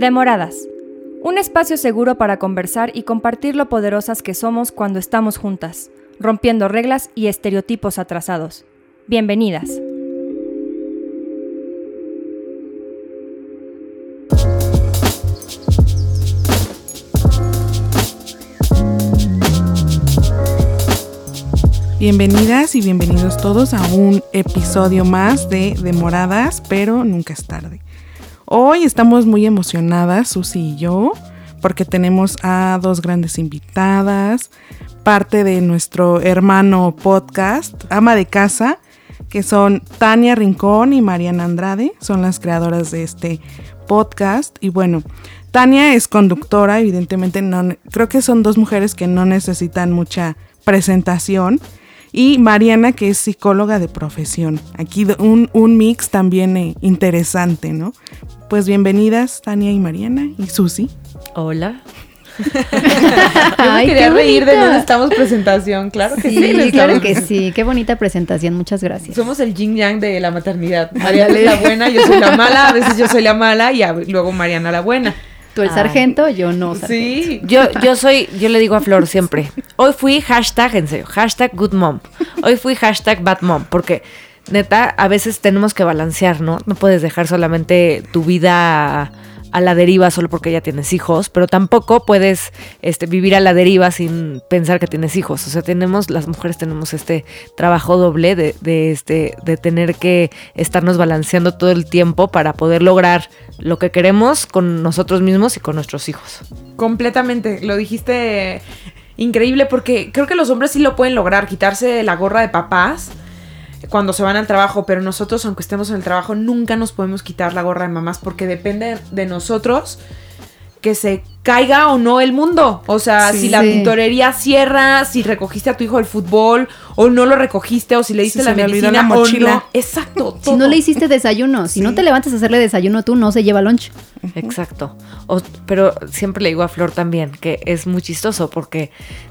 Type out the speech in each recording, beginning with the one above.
Demoradas. Un espacio seguro para conversar y compartir lo poderosas que somos cuando estamos juntas, rompiendo reglas y estereotipos atrasados. Bienvenidas. Bienvenidas y bienvenidos todos a un episodio más de Demoradas, pero nunca es tarde. Hoy estamos muy emocionadas, Susi y yo, porque tenemos a dos grandes invitadas, parte de nuestro hermano podcast, ama de casa, que son Tania Rincón y Mariana Andrade, son las creadoras de este podcast. Y bueno, Tania es conductora, evidentemente no, creo que son dos mujeres que no necesitan mucha presentación y Mariana, que es psicóloga de profesión. Aquí un, un mix también eh, interesante, ¿no? Pues bienvenidas, Tania y Mariana y Susi. Hola. Yo me quería reír de no estamos presentación, claro que sí. Sí, claro que sí, qué bonita presentación, muchas gracias. Somos el yin yang de la maternidad. Mariana es la buena, yo soy la mala, a veces yo soy la mala y luego Mariana la buena. Tú el sargento, yo no. Sí. Yo, yo soy, yo le digo a Flor siempre, hoy fui hashtag, en serio, hashtag good mom. Hoy fui hashtag bad mom, porque neta, a veces tenemos que balancear, ¿no? No puedes dejar solamente tu vida a la deriva solo porque ya tienes hijos, pero tampoco puedes este, vivir a la deriva sin pensar que tienes hijos. O sea, tenemos, las mujeres tenemos este trabajo doble de, de, este, de tener que estarnos balanceando todo el tiempo para poder lograr lo que queremos con nosotros mismos y con nuestros hijos. Completamente, lo dijiste increíble porque creo que los hombres sí lo pueden lograr, quitarse la gorra de papás cuando se van al trabajo, pero nosotros, aunque estemos en el trabajo, nunca nos podemos quitar la gorra de mamás porque depende de nosotros que se caiga o no el mundo. O sea, si la tintorería cierra, si recogiste a tu hijo del fútbol o no lo recogiste o si le diste la medicina la mochila. o no. Exacto. Si no le hiciste desayuno, si no te levantas a hacerle desayuno tú, no se lleva lunch. Exacto. pero siempre le digo a Flor también que es muy chistoso porque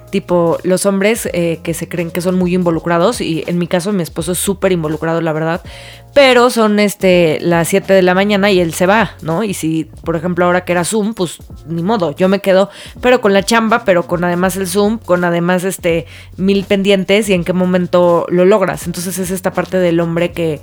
tipo los hombres eh, que se creen que son muy involucrados y en mi caso mi esposo es súper involucrado la verdad pero son este las 7 de la mañana y él se va no y si por ejemplo ahora que era Zoom pues ni modo yo me quedo pero con la chamba pero con además el Zoom con además este mil pendientes y en qué momento lo logras entonces es esta parte del hombre que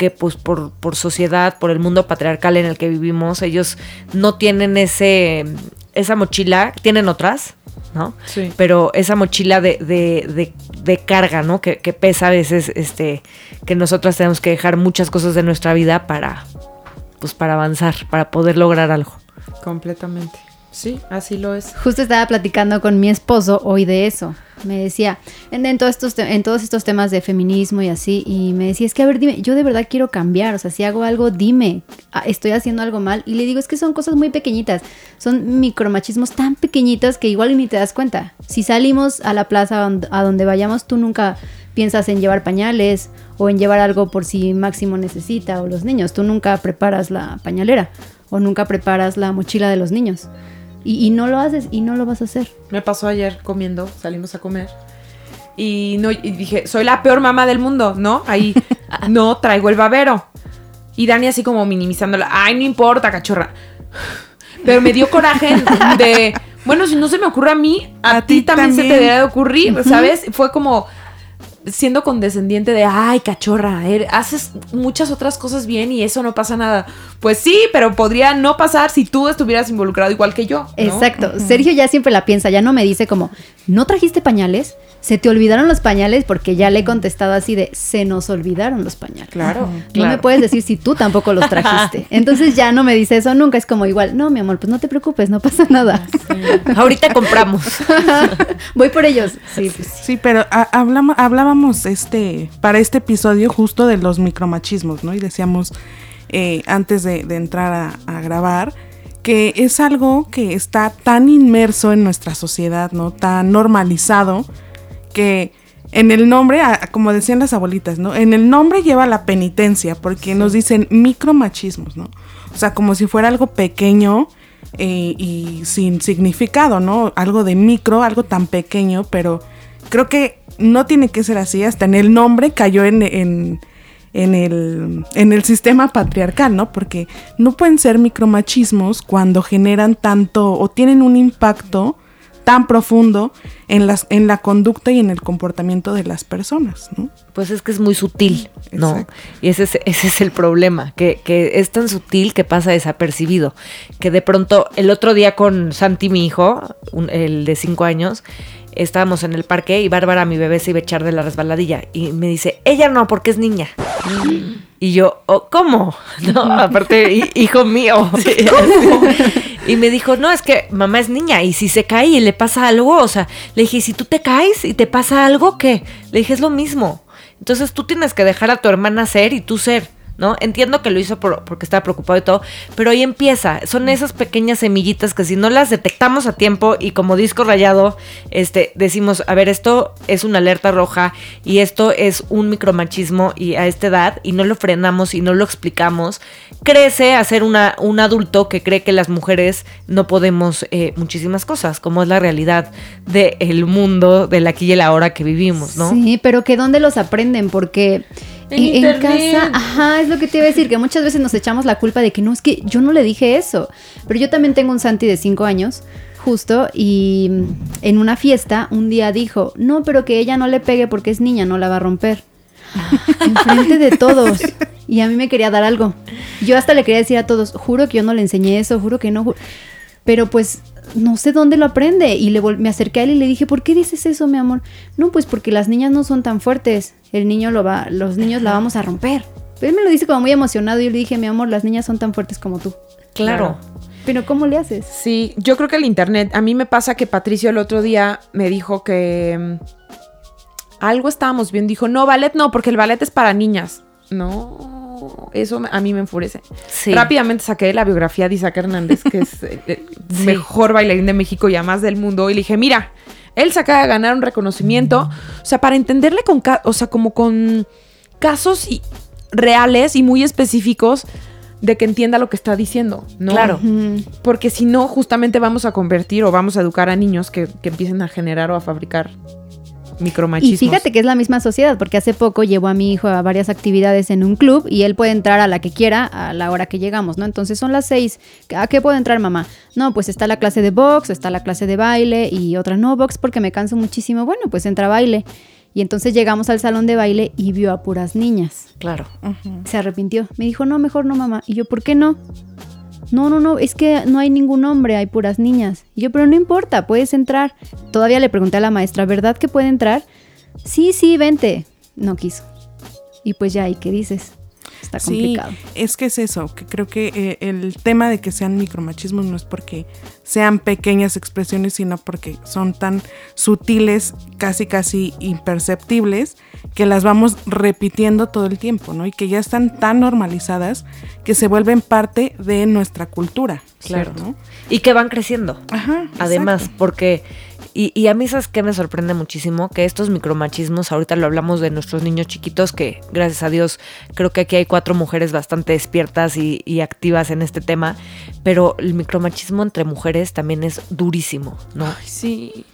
que pues por, por sociedad, por el mundo patriarcal en el que vivimos, ellos no tienen ese esa mochila, tienen otras, ¿no? Sí. Pero esa mochila de, de, de, carga, ¿no? Que, que, pesa a veces, este, que nosotras tenemos que dejar muchas cosas de nuestra vida para, pues para avanzar, para poder lograr algo. Completamente. Sí, así lo es. Justo estaba platicando con mi esposo hoy de eso. Me decía, en, todos estos, en todos estos temas de feminismo y así, y me decía, es que a ver, dime, yo de verdad quiero cambiar, o sea, si hago algo, dime, estoy haciendo algo mal. Y le digo, es que son cosas muy pequeñitas, son micromachismos tan pequeñitos que igual ni te das cuenta. Si salimos a la plaza a donde vayamos, tú nunca piensas en llevar pañales o en llevar algo por si Máximo necesita o los niños, tú nunca preparas la pañalera o nunca preparas la mochila de los niños. Y, no lo haces y no lo vas a hacer. Me pasó ayer comiendo, salimos a comer. Y, no, y dije, soy la peor mamá del mundo, ¿no? Ahí, no, traigo el babero. Y Dani así como minimizándola, ay, no importa, cachorra. Pero me dio coraje de, bueno, si no se me ocurre a mí, a, ti, también, se te debe de ocurrir, ¿sabes? Fue como, siendo condescendiente de, ay, cachorra, er, haces muchas otras cosas bien y eso no pasa nada. Pues sí, pero podría no pasar si tú estuvieras involucrado igual que yo. Exacto. Sergio ya siempre la piensa, ya no me dice como, ¿no trajiste pañales? se te olvidaron los pañales porque ya le he contestado así de se nos olvidaron los pañales. Claro. No me puedes decir si tú tampoco los trajiste. Entonces ya no me dice eso nunca. Es como igual, no, mi amor, pues no te preocupes, no pasa nada. Ahorita compramos. Voy por ellos. Sí, pues. sí pero hablamos, hablábamos este, para este episodio justo de los micromachismos, ¿no? Y decíamos eh, antes de, entrar a grabar que es algo que está tan inmerso en nuestra sociedad, ¿no? Tan normalizado que en el nombre, como decían las abuelitas, ¿no? En el nombre lleva la penitencia, porque nos dicen micromachismos, ¿no? O sea, como si fuera algo pequeño eh, y sin significado, ¿no? Algo de micro, algo tan pequeño, pero creo que no tiene que ser así. Hasta en el nombre cayó en, en el, en el sistema patriarcal, ¿no? Porque no pueden ser micromachismos cuando generan tanto o tienen un impacto tan profundo en, las, en la conducta y en el comportamiento de las personas, ¿no? Pues es que es muy sutil, ¿no? Exacto. Y ese es, ese es el problema, que, que es tan sutil que pasa desapercibido. Que de pronto, el otro día con Santi, mi hijo, un- el de cinco años, estábamos en el parque y Bárbara, mi bebé, se iba a echar de la resbaladilla. Y me dice, ella no, porque es niña. Y yo, "Oh, ¿cómo? No, aparte, hi- hijo mío. ¿cómo? Y me dijo, no, es que mamá es niña y si se cae y le pasa algo, o sea, le dije, "¿Y si tú te caes y te pasa algo, ¿qué? Le dije, es lo mismo. Entonces tú tienes que dejar a tu hermana ser y tú ser. ¿No? Entiendo que lo hizo por- porque estaba preocupado y todo, pero ahí empieza. Son esas pequeñas semillitas que si no las detectamos a tiempo y como disco rayado, este, decimos, a ver, esto es una alerta roja y esto es un micromachismo y a esta edad y no lo frenamos y no lo explicamos, crece a ser una, un adulto que cree que las mujeres no podemos eh, muchísimas cosas, como es la realidad del mundo, del aquí y el ahora que vivimos, ¿no? Sí, pero que dónde los aprenden, porque En casa, ajá, es lo que te iba a decir, que muchas veces nos echamos la culpa de que no, es que yo no le dije eso. Pero yo también tengo un Santi de 5 años, justo, y en una fiesta un día dijo, no, pero que ella no le pegue porque es niña, no la va a romper. Enfrente de todos. Y a mí me quería dar algo. Yo hasta le quería decir a todos, juro que yo no le enseñé eso, juro que no. ju-". Pero pues no sé dónde lo aprende. Y le me acerqué a él y le dije, ¿por qué dices eso, mi amor? No, pues porque las niñas no son tan fuertes. El niño lo va, los niños la vamos a romper. Pero él me lo dice como muy emocionado y yo le dije, mi amor, las niñas son tan fuertes como tú. Claro. Pero ¿cómo le haces? Sí, yo creo que el internet, a mí me pasa que Patricio el otro día me dijo que mm, algo estábamos viendo, dijo, no, ballet no, porque el ballet es para niñas. No, eso a mí me enfurece. Sí. Rápidamente saqué la biografía de Isaac Hernández, que es el, el Sí. mejor bailarín de México y además del mundo, y le dije, mira, él se acaba de ganar un reconocimiento, o sea, para entenderle con, o sea, como con casos y- reales y muy específicos de que entienda lo que está diciendo, ¿no? Claro. Porque si no, justamente vamos a convertir o vamos a educar a niños que, que empiecen a generar o a fabricar micromachismos. Y fíjate que es la misma sociedad, porque hace poco llevó a mi hijo a varias actividades en un club y él puede entrar a la que quiera a la hora que llegamos, ¿no? Entonces son las seis. ¿A qué puede entrar mamá? No, pues está la clase de box, está la clase de baile y otra no box porque me canso muchísimo. Bueno, pues entra a baile. Y entonces llegamos al salón de baile y vio a puras niñas. Claro. Se arrepintió. Me dijo, no, mejor no, mamá. Y yo, ¿por qué no? No, no, no, es que no hay ningún hombre, hay puras niñas. Y yo, pero no importa, puedes entrar. Todavía le pregunté a la maestra, ¿verdad que puede entrar? Sí, sí, vente. No quiso. Y pues ya, ¿y qué dices? Está complicado. Sí, es que es eso, que creo que eh, el tema de que sean micromachismos no es porque sean pequeñas expresiones, sino porque son tan sutiles, casi casi imperceptibles, que las vamos repitiendo todo el tiempo, ¿no? Y que ya están tan normalizadas que se vuelven parte de nuestra cultura. Claro. ¿no? Y que van creciendo. Ajá. Además, exacto. porque, y, y a mí sabes que me sorprende muchísimo que estos micromachismos, ahorita lo hablamos de nuestros niños chiquitos, que gracias a Dios creo que aquí hay cuatro mujeres bastante despiertas y, y activas en este tema, pero el micromachismo entre mujeres también es durísimo, ¿no? Ay, sí.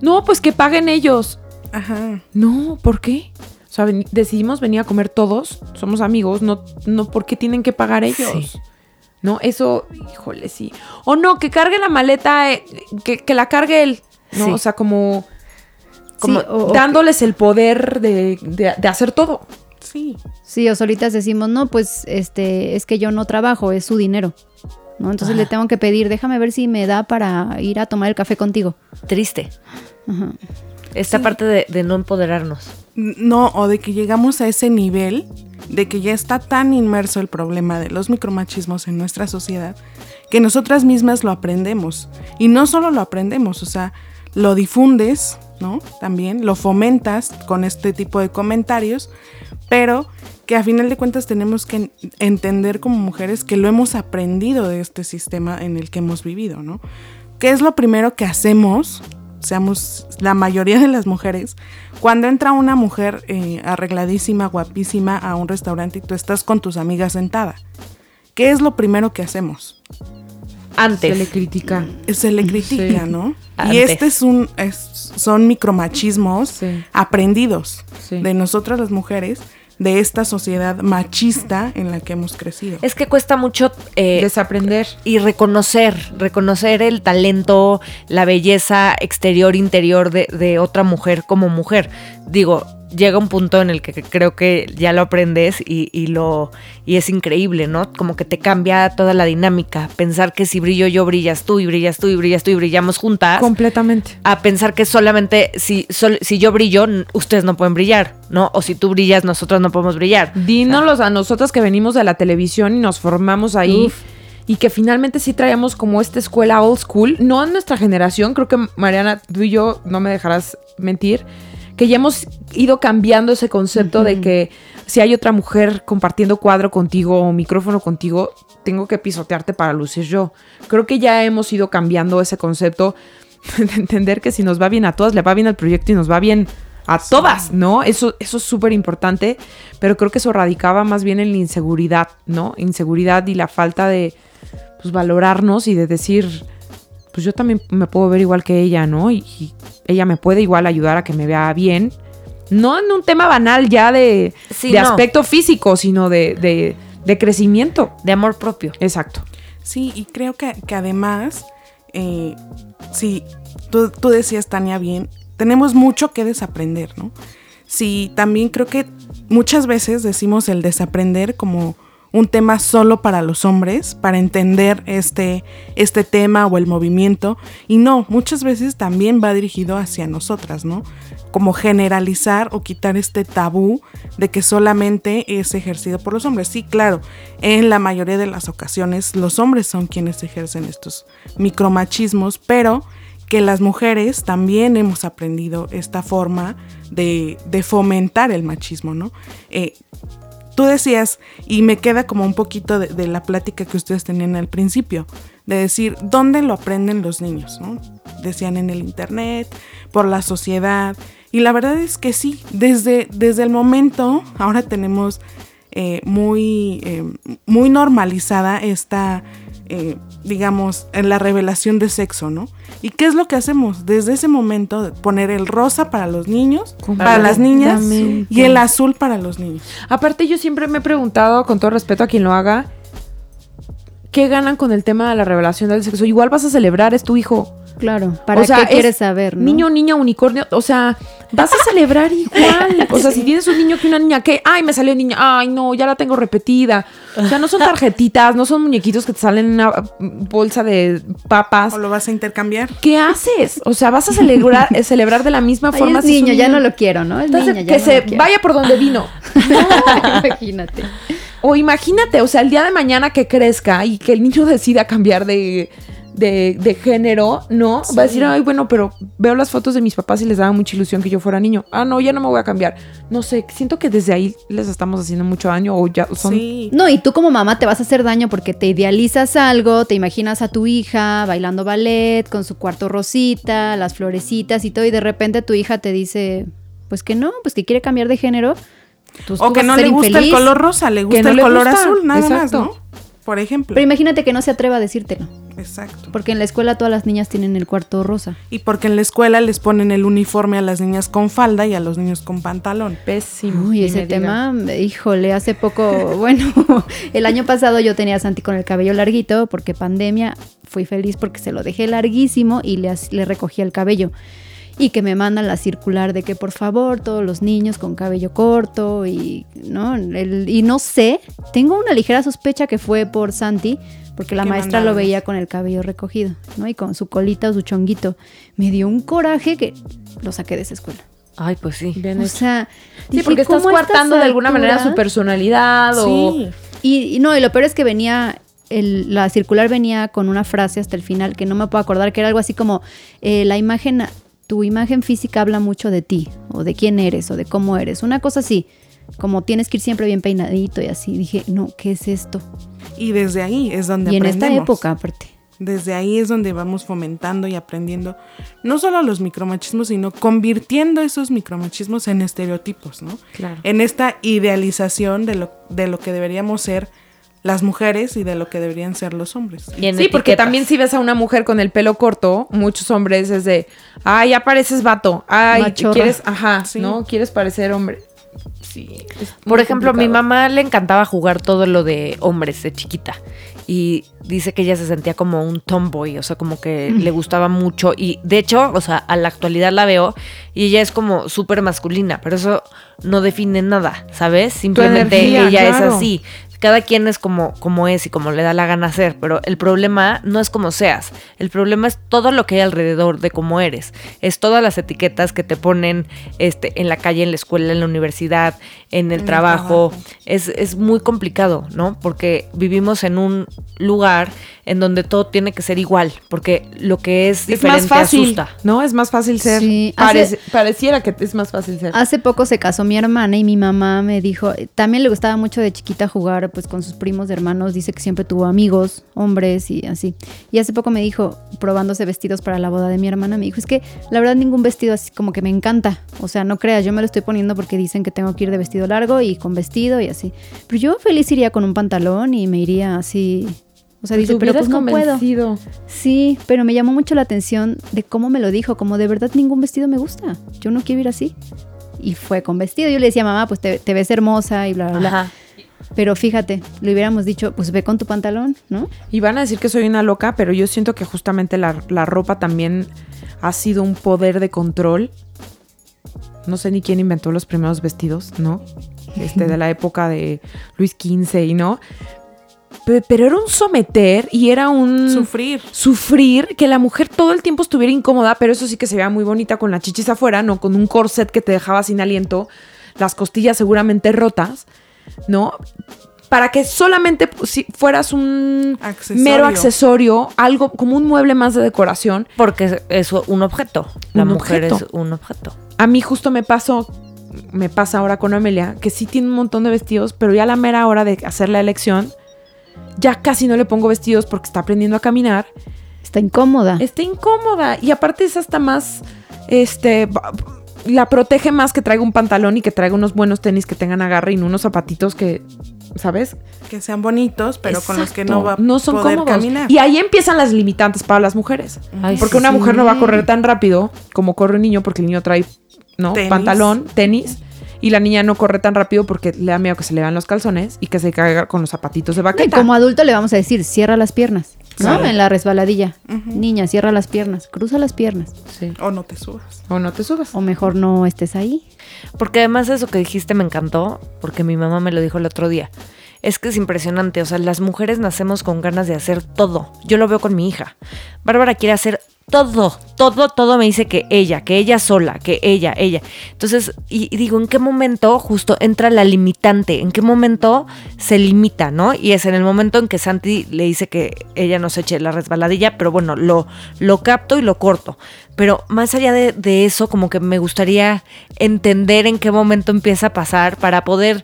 No, pues que paguen ellos. Ajá. No, ¿por qué? O sea, ven- decidimos venir a comer todos, somos amigos, no, no porque tienen que pagar ellos. Sí. No, eso, híjole, sí. O no, que cargue la maleta, eh, que, que la cargue él. ¿No? Sí. O sea, como, Como Sí, o- o dándoles el poder de, de- de hacer todo. Sí. Sí, o solitas decimos, no, pues este, es que yo no trabajo, es su dinero. ¿no? Entonces le tengo que pedir, déjame ver si me da para ir a tomar el café contigo. Triste. Ajá. Esta parte de, de no empoderarnos. No, o de que llegamos a ese nivel de que ya está tan inmerso el problema de los micromachismos en nuestra sociedad que nosotras mismas lo aprendemos. Y no solo lo aprendemos, o sea, lo difundes, ¿no? También lo fomentas con este tipo de comentarios, pero que a final de cuentas tenemos que en- entender como mujeres que lo hemos aprendido de este sistema en el que hemos vivido, ¿no? ¿Qué es lo primero que hacemos? Seamos la mayoría de las mujeres, cuando entra una mujer eh, arregladísima, guapísima a un restaurante y tú estás con tus amigas sentada. ¿Qué es lo primero que hacemos? Antes. Se le critica. Se le critica, Sí. ¿no? Antes. Y este es un, es- son micromachismos Sí. aprendidos Sí. de nosotras las mujeres de esta sociedad machista en la que hemos crecido. Es que cuesta mucho eh, Desaprender. y reconocer, reconocer el talento, la belleza exterior, interior de, de otra mujer como mujer. Digo, llega un punto en el que creo que ya lo aprendes y, y lo y es increíble, ¿no? Como que te cambia toda la dinámica. Pensar que si brillo yo, brillas tú, y brillas tú, y brillas tú, y brillamos juntas. Completamente. a pensar que solamente si, sol- si yo brillo, ustedes no pueden brillar, ¿no? O si tú brillas, nosotros no podemos brillar. Dínoslos a nosotras que venimos de la televisión y nos formamos ahí. Y que finalmente sí traíamos como esta escuela old school. No en nuestra generación, creo que Mariana, tú y yo, no me dejarás mentir, que ya hemos ido cambiando ese concepto de que si hay otra mujer compartiendo cuadro contigo o micrófono contigo, tengo que pisotearte para lucir yo. Creo que ya hemos ido cambiando ese concepto de entender que si nos va bien a todas, le va bien al proyecto y nos va bien a todas, ¿no? Eso, eso es súper importante, pero creo que eso radicaba más bien en la inseguridad, ¿no? Inseguridad y la falta de pues, valorarnos y de decir, pues yo también me puedo ver igual que ella, ¿no? Y, y ella me puede igual ayudar a que me vea bien. No en un tema banal ya de, Sí, de no. aspecto físico, sino de, de, de crecimiento. De amor propio. Exacto. Sí, y creo que, que además, eh, sí, tú, tú decías, Tania, bien, tenemos mucho que desaprender, ¿no? Sí, también creo que muchas veces decimos el desaprender como un tema solo para los hombres, para entender este, este tema o el movimiento, y no, muchas veces también va dirigido hacia nosotras, ¿no? Como generalizar o quitar este tabú de que solamente es ejercido por los hombres. Sí, claro, en la mayoría de las ocasiones los hombres son quienes ejercen estos micromachismos, pero que las mujeres también hemos aprendido esta forma de, de fomentar el machismo, ¿no? Eh, tú decías, y me queda como un poquito de, la plática que ustedes tenían al principio, de decir, ¿dónde lo aprenden los niños? ¿no? Decían en el internet, por la sociedad, y la verdad es que sí, desde, desde el momento, ahora tenemos eh, muy, eh, muy normalizada esta, eh, digamos, en la revelación de sexo, ¿no? ¿Y qué es lo que hacemos? Desde ese momento, poner el rosa para los niños, para las niñas, y el azul para los niños. Aparte, yo siempre me he preguntado, con todo respeto a quien lo haga, ¿qué ganan con el tema de la revelación del sexo? Igual vas a celebrar, es tu hijo. Claro, ¿para O sea, qué quieres saber? no? Niño, niña, unicornio. O sea, vas a celebrar igual. O sea, si tienes un niño que una niña, ¿qué? Ay, me salió niña. Ay, no, ya la tengo repetida. O sea, no son tarjetitas, no son muñequitos que te salen en una bolsa de papas. ¿O lo vas a intercambiar? ¿Qué haces? O sea, vas a celebrar, celebrar de la misma Ay, forma. es si es un niño, ya no lo quiero, ¿no? Es Entonces, niña, ya que no se lo quiero. vaya por donde vino. Imagínate. O imagínate, o sea, el día de mañana que crezca y que el niño decida cambiar de, de, de género, ¿no? Va a decir, ay, bueno, pero veo las fotos de mis papás y les daba mucha ilusión que yo fuera niño. Ah, no, ya no me voy a cambiar. No sé, siento que desde ahí les estamos haciendo mucho daño o ya son... Sí. No, y tú como mamá te vas a hacer daño porque te idealizas algo, te imaginas a tu hija bailando ballet con su cuarto rosita, las florecitas y todo, y de repente tu hija te dice, pues que no, pues que quiere cambiar de género. O que no le gusta el color rosa, le gusta no el le color gusta, azul, nada exacto. más, ¿no? Por ejemplo. Pero imagínate que no se atreva a decírtelo, Exacto. porque en la escuela todas las niñas tienen el cuarto rosa. Y porque en la escuela les ponen el uniforme a las niñas con falda y a los niños con pantalón. Pésimo. Uy, ese tema, híjole, hace poco, bueno, el año pasado yo tenía a Santi con el cabello larguito porque pandemia, fui feliz porque se lo dejé larguísimo y le, le recogí el cabello. Y que me mandan la circular de que por favor todos los niños con cabello corto y no, El- y no sé, tengo una ligera sospecha que fue por Santi, porque la ¿Qué maestra lo veía con el cabello recogido, ¿no? Y con su colita o su chonguito. Me dio un coraje que lo saqué de esa escuela. Ay, pues sí. Bien O hecho. sea, Sí, dije, porque estás ¿cómo a estas coartando de alguna manera su personalidad o... Sí. Y, y no, y lo peor es que venía, el- la circular venía con una frase hasta el final que no me puedo acordar, que era algo así como, eh, la imagen, tu imagen física habla mucho de ti, o de quién eres, o de cómo eres, una cosa así, como tienes que ir siempre bien peinadito y así. Dije, no, ¿qué es esto? Y desde ahí es donde Y en esta aprendemos. época, aparte. Desde ahí es donde vamos fomentando y aprendiendo no solo los micromachismos, sino convirtiendo esos micromachismos en estereotipos, ¿no? Claro. En esta idealización de lo, de lo que deberíamos ser las mujeres y de lo que deberían ser los hombres. Sí, porque también si ves a una mujer con el pelo corto, muchos hombres es de, ay, ya pareces vato, ay, Machorra. quieres, ajá, Sí. ¿no? Quieres parecer hombre. sí. Por ejemplo, a mi mamá le encantaba jugar todo lo de hombres de chiquita. Y dice que ella se sentía como un tomboy, o sea, como que le gustaba mucho. Y de hecho, o sea, a la actualidad la veo y ella es como súper masculina, pero eso no define nada, ¿sabes? Simplemente energía, ella claro. es así. Cada quien es como, como es y como le da la gana ser, pero el problema no es como seas, el problema es todo lo que hay alrededor de cómo eres, es todas las etiquetas que te ponen este, en la calle, en la escuela, en la universidad, en el trabajo, trabajo. Es, es muy complicado, ¿no? Porque vivimos en un lugar en donde todo tiene que ser igual, porque lo que es Es más fácil, asusta. ¿no? Es más fácil ser. Sí, hace- pareciera que es más fácil ser. Hace poco se casó mi hermana y mi mamá me dijo, también le gustaba mucho de chiquita jugar pues con sus primos hermanos, dice que siempre tuvo amigos, hombres y así. Y hace poco me dijo, probándose vestidos para la boda de mi hermana, me dijo, es que la verdad ningún vestido así como que me encanta. O sea, no creas, yo me lo estoy poniendo porque dicen que tengo que ir de vestido largo y con vestido y así. Pero yo feliz iría con un pantalón y me iría así. O sea, dice, Te pero pues no puedo. convencido. Sí, pero me llamó mucho la atención de cómo me lo dijo, como de verdad ningún vestido me gusta, yo no quiero ir así. Y fue con vestido, yo le decía, mamá, pues te, te ves hermosa y bla, bla, bla. Pero fíjate, le hubiéramos dicho, pues ve con tu pantalón, ¿no? Y van a decir que soy una loca, pero yo siento que justamente la, la ropa también ha sido un poder de control. No sé ni quién inventó los primeros vestidos, ¿no? Este, de la época de Luis XV y no. Pe- Pero era un someter y era un Sufrir. sufrir que la mujer todo el tiempo estuviera incómoda, pero eso sí que se veía muy bonita con las chichis afuera, no con un corset que te dejaba sin aliento, las costillas seguramente rotas, ¿no? Para que solamente si fueras un Accesorio. mero accesorio, algo como un mueble más de decoración. Porque es- un objeto. La Un mujer objeto. es un objeto. A mí justo me pasó, me pasa ahora con Amelia, que sí tiene un montón de vestidos, pero ya a la mera hora de hacer la elección, ya casi no le pongo vestidos porque está aprendiendo a caminar Está incómoda. está incómoda y aparte es hasta más este la protege más que traiga un pantalón y que traiga unos buenos tenis que tengan agarre y no unos zapatitos que ¿sabes? Que sean bonitos, pero con los que no va a no son poder cómodos. caminar. Y ahí empiezan las limitantes para las mujeres. Ay, Porque sí, una mujer no va a correr tan rápido como corre un niño porque el niño trae ¿no? Tenis. pantalón, tenis. Y la niña no corre tan rápido porque le da miedo que se le vean los calzones y que se caiga con los zapatitos de Y baqueta. como adulto le vamos a decir, cierra las piernas, ¿no? Claro. En la resbaladilla. Niña, cierra las piernas, cruza las piernas. Sí. O no te subas. O no te subas. O mejor no estés ahí. Porque además eso que dijiste me encantó, porque mi mamá me lo dijo el otro día. Es que es impresionante, o sea, las mujeres nacemos con ganas de hacer todo. Yo lo veo con mi hija. Bárbara quiere hacer todo, todo, todo me dice que ella, que ella sola, que ella, ella. Entonces, y, digo, ¿en qué momento justo entra la limitante? ¿En qué momento se limita, no? Y es en el momento en que Santi le dice que ella no se eche la resbaladilla, pero bueno, lo, lo capto y lo corto. Pero más allá de eso, como que me gustaría entender en qué momento empieza a pasar para poder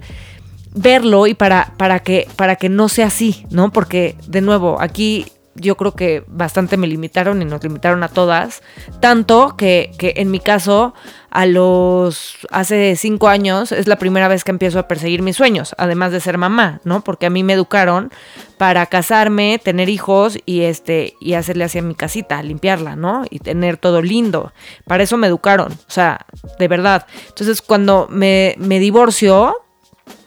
verlo y para, para, que, para que no sea así, ¿no? Porque, de nuevo, aquí yo creo que bastante me limitaron y nos limitaron a todas. Tanto que, que en mi caso, a los hace cinco años, es la primera vez que empiezo a perseguir mis sueños, además de ser mamá, ¿no? Porque a mí me educaron para casarme, tener hijos y este, y hacerle hacia mi casita, limpiarla, ¿no? Y tener todo lindo. Para eso me educaron. O sea, de verdad. Entonces, cuando me, me divorcio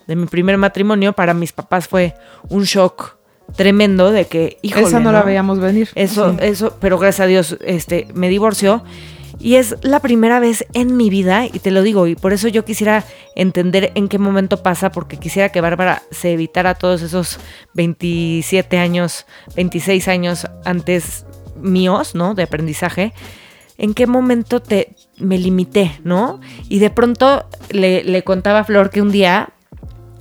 de mi primer matrimonio, para mis papás fue un shock tremendo de que, híjole, Esa no, la veíamos venir. eso, Sí. eso, pero gracias a Dios, este, me divorció. Y es la primera vez en mi vida, y te lo digo, y por eso yo quisiera entender en qué momento pasa, porque quisiera que Bárbara se evitara todos esos 27 años, 26 años antes míos, ¿no? De aprendizaje. ¿En qué momento te me limité, no? Y de pronto le, le contaba a Flor que un día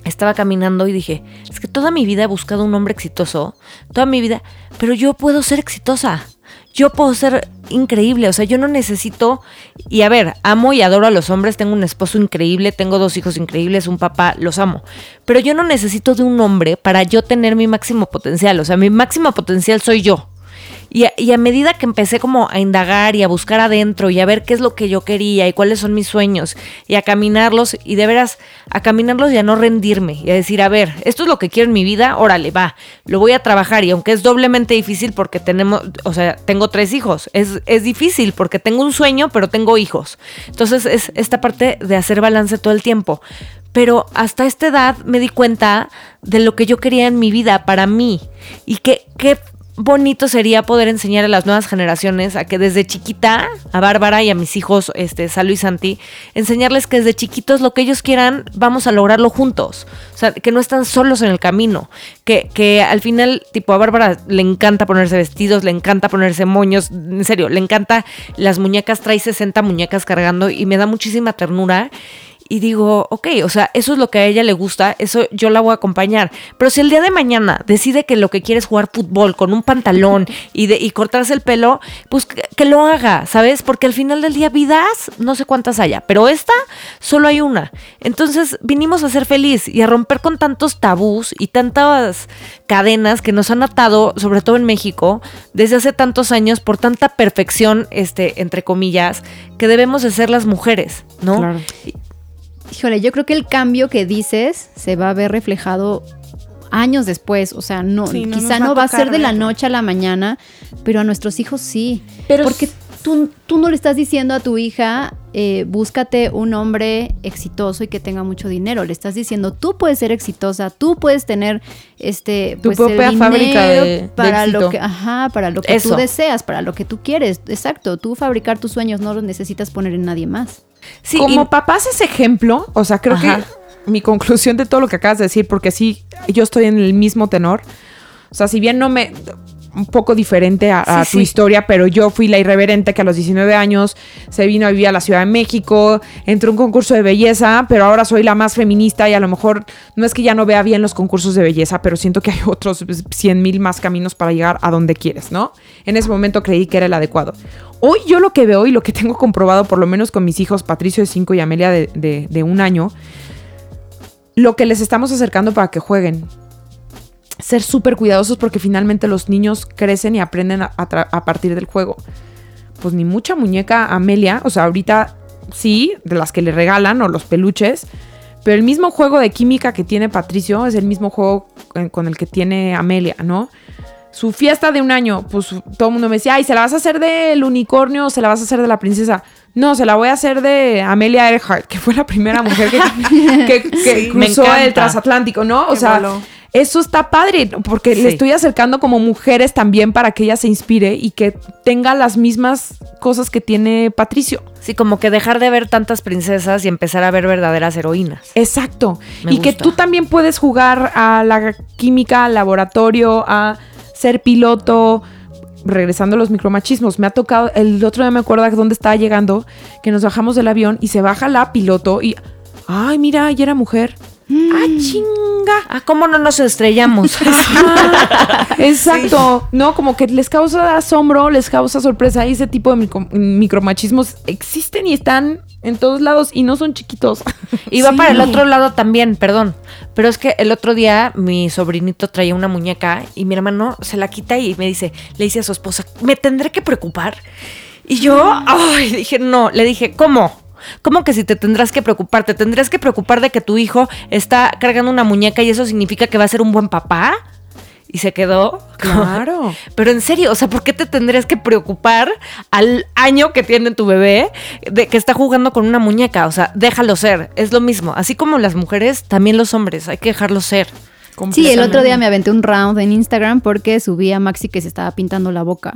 estaba caminando y dije, es que toda mi vida he buscado un hombre exitoso, toda mi vida, pero yo puedo ser exitosa, yo puedo ser increíble, o sea, yo no necesito, y a ver, amo y adoro a los hombres, tengo un esposo increíble, tengo dos hijos increíbles, un papá, los amo, pero yo no necesito de un hombre para yo tener mi máximo potencial, o sea, mi máximo potencial soy yo. Y a, medida que empecé como a indagar y a buscar adentro y a ver qué es lo que yo quería y cuáles son mis sueños y a caminarlos y de veras a caminarlos y a no rendirme y a decir, a ver, esto es lo que quiero en mi vida, órale, va, lo voy a trabajar y aunque es doblemente difícil porque tenemos, o sea, tengo tres hijos, es, es difícil porque tengo un sueño pero tengo hijos. Entonces es esta parte de hacer balance todo el tiempo. pero hasta esta edad me di cuenta de lo que yo quería en mi vida para mí y que qué bonito sería poder enseñar a las nuevas generaciones a que desde chiquita, a Bárbara y a mis hijos, este, Salu y Santi, enseñarles que desde chiquitos lo que ellos quieran, vamos a lograrlo juntos. O sea, que no están solos en el camino. Que, que al final, tipo, a Bárbara le encanta ponerse vestidos, le encanta ponerse moños, en serio, le encanta las muñecas, trae 60 muñecas cargando y me da muchísima ternura y digo, ok, o sea, eso es lo que a ella le gusta, eso yo la voy a acompañar. Pero si el día de mañana decide que lo que quiere es jugar fútbol con un pantalón y, de, y cortarse el pelo, pues que, que lo haga, ¿sabes? Porque al final del día vidas, no sé cuántas haya, pero esta solo hay una. Entonces vinimos a ser feliz y a romper con tantos tabús y tantas cadenas que nos han atado, sobre todo en México, desde hace tantos años por tanta perfección, este, entre comillas, que debemos de ser las mujeres, ¿no? Claro. Híjole, yo creo que el cambio que dices se va a ver reflejado años después. O sea, no, Sí, no quizá va no va a ser de la noche a la mañana, pero a nuestros hijos sí. Pero Porque tú, tú no le estás diciendo a tu hija, eh, búscate un hombre exitoso y que tenga mucho dinero. Le estás diciendo, tú puedes ser exitosa, tú puedes tener este Tu pues, el propia fábrica de- de para lo que, ajá, para lo que Eso. tú deseas, para lo que tú quieres. Exacto, tú fabricar tus sueños no los necesitas poner en nadie más. Sí, Como y- papás ese ejemplo, o sea, creo Ajá. que mi conclusión de todo lo que acabas de decir, porque sí, yo estoy en el mismo tenor. O sea, si bien no me un poco diferente a, a Sí, tu sí. historia, pero yo fui la irreverente que a los 19 años se vino a vivir a la Ciudad de México, entró un concurso de belleza, pero ahora soy la más feminista y a lo mejor no es que ya no vea bien los concursos de belleza, pero siento que hay otros 100 mil más caminos para llegar a donde quieres, ¿no? En ese momento creí que era el adecuado. Hoy yo lo que veo y lo que tengo comprobado, por lo menos con mis hijos, Patricio de 5 y Amelia de, de, de un año, lo que les estamos acercando para que jueguen. Ser súper cuidadosos porque finalmente los niños crecen y aprenden a, a tra- a partir del juego. Pues ni mucha muñeca Amelia, o sea, ahorita sí, de las que le regalan o los peluches, pero el mismo juego de química que tiene Patricio es el mismo juego con- el que tiene Amelia, ¿no? Su fiesta de un año, pues todo el mundo me decía, ay, ¿se la vas a hacer del unicornio o se la vas a hacer de la princesa? No, se la voy a hacer de Amelia Earhart, que fue la primera mujer que, que- que me cruzó el transatlántico, ¿no? O sea. Eso está padre, porque Sí. le estoy acercando como mujeres también para que ella se inspire y que tenga las mismas cosas que tiene Patricio. Sí, como que dejar de ver tantas princesas y empezar a ver verdaderas heroínas. Exacto. Me y que tú también puedes jugar a la química, al laboratorio, a ser piloto. Regresando a los micromachismos, me ha tocado, el otro día me acuerdo dónde estaba llegando, que nos bajamos del avión y se baja la piloto y, ay, mira, ya era mujer. Ah, chinga. Ah, ¿cómo no nos estrellamos? Exacto. No, como que les causa asombro, les causa sorpresa. Y ese tipo de micro- micromachismos existen y están en todos lados y no son chiquitos. Y va Sí. para el otro lado también, perdón. Pero es que el otro día mi sobrinito traía una muñeca y mi hermano se la quita y me dice, le dice a su esposa, ¿me tendré que preocupar? Y yo, ay, dije, no, le dije, ¿cómo? ¿Cómo que si te tendrás que preocupar? ¿Te tendrás que preocupar de que tu hijo está cargando una muñeca y eso significa que va a ser un buen papá? Y se quedó. Claro. Pero en serio, o sea, ¿por qué te tendrías que preocupar al año que tiene tu bebé de que está jugando con una muñeca? O sea, déjalo ser, es lo mismo. Así como las mujeres, también los hombres, hay que dejarlo ser. Sí, el otro día me aventé un round en Instagram porque subí a Maxi que se estaba pintando la boca.